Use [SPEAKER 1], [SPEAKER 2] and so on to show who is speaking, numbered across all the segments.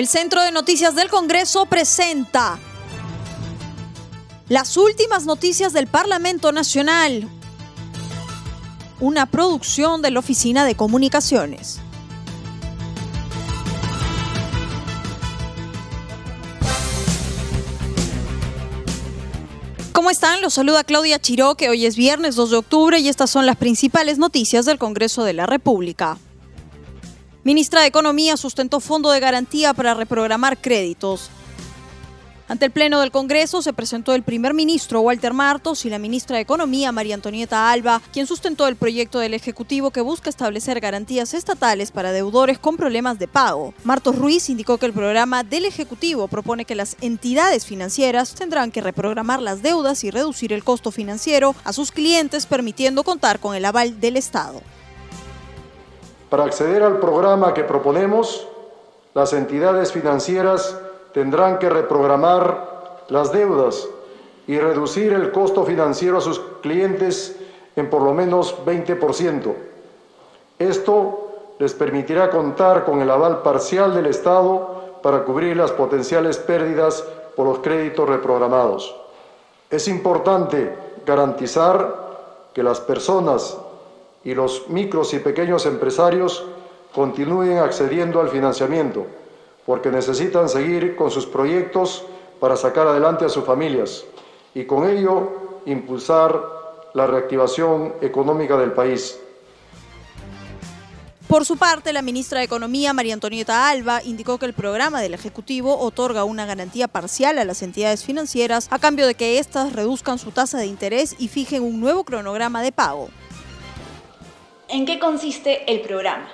[SPEAKER 1] El Centro de Noticias del Congreso presenta las últimas noticias del Parlamento Nacional, una producción de la Oficina de Comunicaciones. ¿Cómo están? Los saluda Claudia Chiró, que hoy es viernes 2 de octubre y estas son las principales noticias del Congreso de la República. Ministra de Economía sustentó fondo de garantía para reprogramar créditos. Ante el Pleno del Congreso se presentó el primer ministro Walter Martos y la ministra de Economía María Antonieta Alba, quien sustentó el proyecto del Ejecutivo que busca establecer garantías estatales para deudores con problemas de pago. Martos Ruiz indicó que el programa del Ejecutivo propone que las entidades financieras tendrán que reprogramar las deudas y reducir el costo financiero a sus clientes, permitiendo contar con el aval del Estado.
[SPEAKER 2] Para acceder al programa que proponemos, las entidades financieras tendrán que reprogramar las deudas y reducir el costo financiero a sus clientes en por lo menos 20%. Esto les permitirá contar con el aval parcial del Estado para cubrir las potenciales pérdidas por los créditos reprogramados. Es importante garantizar que las personas y los micros y pequeños empresarios continúen accediendo al financiamiento, porque necesitan seguir con sus proyectos para sacar adelante a sus familias y con ello impulsar la reactivación económica del país.
[SPEAKER 1] Por su parte, la ministra de Economía, María Antonieta Alba, indicó que el programa del Ejecutivo otorga una garantía parcial a las entidades financieras a cambio de que éstas reduzcan su tasa de interés y fijen un nuevo cronograma de pago.
[SPEAKER 3] ¿En qué consiste el programa?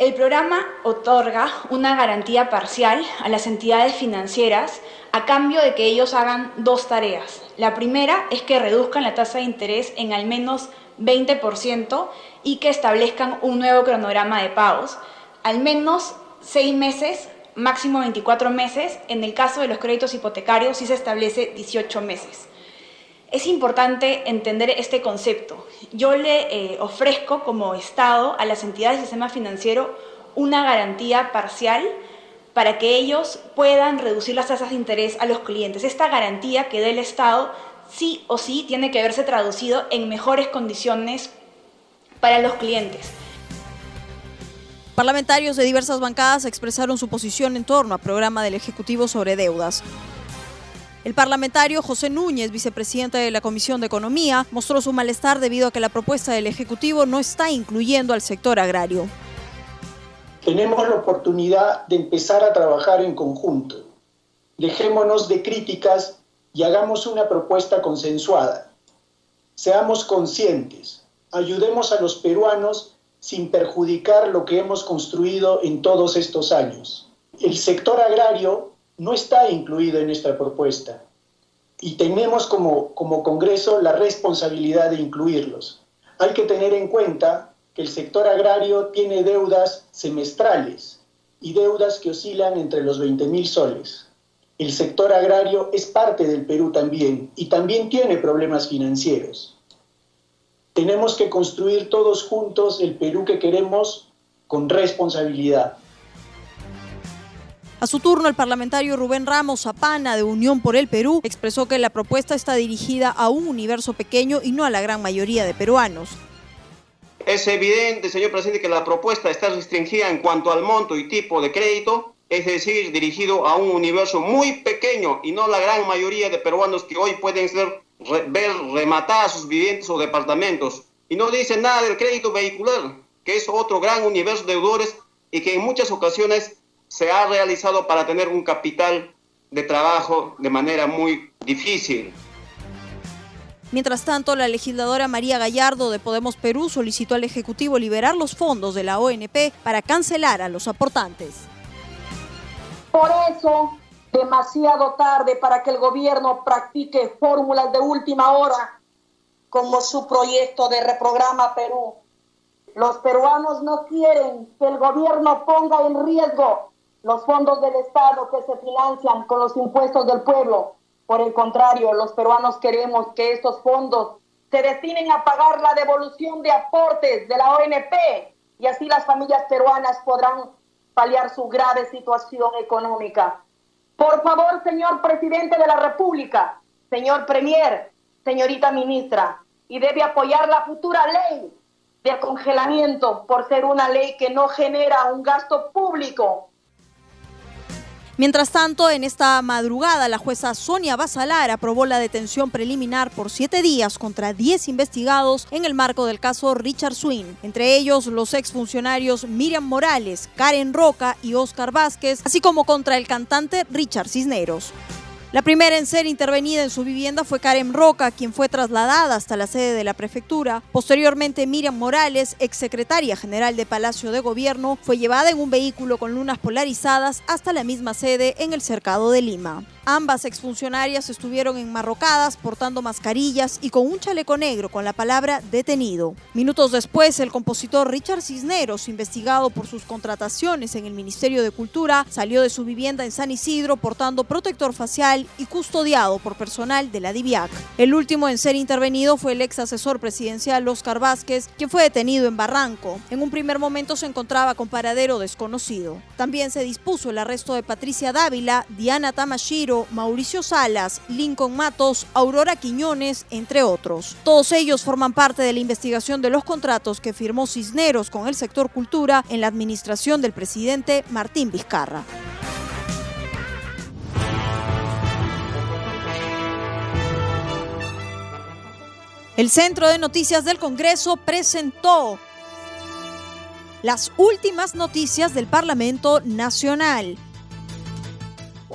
[SPEAKER 3] El programa otorga una garantía parcial a las entidades financieras a cambio de que ellos hagan dos tareas. La primera es que reduzcan la tasa de interés en al menos 20% y que establezcan un nuevo cronograma de pagos, al menos seis meses, máximo 24 meses, en el caso de los créditos hipotecarios sí se establece 18 meses. Es importante entender este concepto. Yo le eh, ofrezco como Estado a las entidades del sistema financiero una garantía parcial para que ellos puedan reducir las tasas de interés a los clientes. Esta garantía que dé el Estado sí o sí tiene que verse traducido en mejores condiciones para los clientes.
[SPEAKER 1] Parlamentarios de diversas bancadas expresaron su posición en torno al programa del Ejecutivo sobre deudas. El parlamentario José Núñez, vicepresidente de la Comisión de Economía, mostró su malestar debido a que la propuesta del Ejecutivo no está incluyendo al sector agrario.
[SPEAKER 4] Tenemos la oportunidad de empezar a trabajar en conjunto. Dejémonos de críticas y hagamos una propuesta consensuada. Seamos conscientes, ayudemos a los peruanos sin perjudicar lo que hemos construido en todos estos años. El sector agrario no está incluido en esta propuesta y tenemos como, como Congreso la responsabilidad de incluirlos. Hay que tener en cuenta que el sector agrario tiene deudas semestrales y deudas que oscilan entre los 20 mil soles. El sector agrario es parte del Perú también y también tiene problemas financieros. Tenemos que construir todos juntos el Perú que queremos con responsabilidad.
[SPEAKER 1] A su turno, el parlamentario Rubén Ramos Zapana de Unión por el Perú expresó que la propuesta está dirigida a un universo pequeño y no a la gran mayoría de peruanos.
[SPEAKER 5] Es evidente, señor presidente, que la propuesta está restringida en cuanto al monto y tipo de crédito, es decir, dirigido a un universo muy pequeño y no la gran mayoría de peruanos que hoy pueden ser, ver rematadas sus viviendas o departamentos. Y no dice nada del crédito vehicular, que es otro gran universo de deudores y que en muchas ocasiones se ha realizado para tener un capital de trabajo de manera muy difícil.
[SPEAKER 1] Mientras tanto, la legisladora María Gallardo de Podemos Perú solicitó al Ejecutivo liberar los fondos de la ONP para cancelar a los aportantes.
[SPEAKER 6] Por eso, demasiado tarde para que el gobierno practique fórmulas de última hora como su proyecto de reprograma Perú. Los peruanos no quieren que el gobierno ponga en riesgo los fondos del Estado que se financian con los impuestos del pueblo. Por el contrario, los peruanos queremos que estos fondos se destinen a pagar la devolución de aportes de la ONP y así las familias peruanas podrán paliar su grave situación económica. Por favor, señor presidente de la República, señor premier, señorita ministra, y debe apoyar la futura ley de congelamiento por ser una ley que no genera un gasto público
[SPEAKER 1] Mientras tanto, en esta madrugada, la jueza Sonia Basalar aprobó la detención preliminar por siete días contra diez investigados en el marco del caso Richard Swing, entre ellos los exfuncionarios Miriam Morales, Karen Roca y Oscar Vázquez, así como contra el cantante Richard Cisneros. La primera en ser intervenida en su vivienda fue Karen Roca, quien fue trasladada hasta la sede de la prefectura. Posteriormente, Miriam Morales, exsecretaria general de Palacio de Gobierno, fue llevada en un vehículo con lunas polarizadas hasta la misma sede en el cercado de Lima. Ambas exfuncionarias estuvieron enmarrocadas portando mascarillas y con un chaleco negro con la palabra detenido. Minutos después, el compositor Richard Cisneros, investigado por sus contrataciones en el Ministerio de Cultura, salió de su vivienda en San Isidro portando protector facial y custodiado por personal de la DIVIAC. El último en ser intervenido fue el ex asesor presidencial Oscar Vázquez, quien fue detenido en Barranco. En un primer momento se encontraba con paradero desconocido. También se dispuso el arresto de Patricia Dávila, Diana Tamashiro, Mauricio Salas, Lincoln Matos, Aurora Quiñones, entre otros. Todos ellos forman parte de la investigación de los contratos que firmó Cisneros con el sector cultura en la administración del presidente Martín Vizcarra. El Centro de Noticias del Congreso presentó las últimas noticias del Parlamento Nacional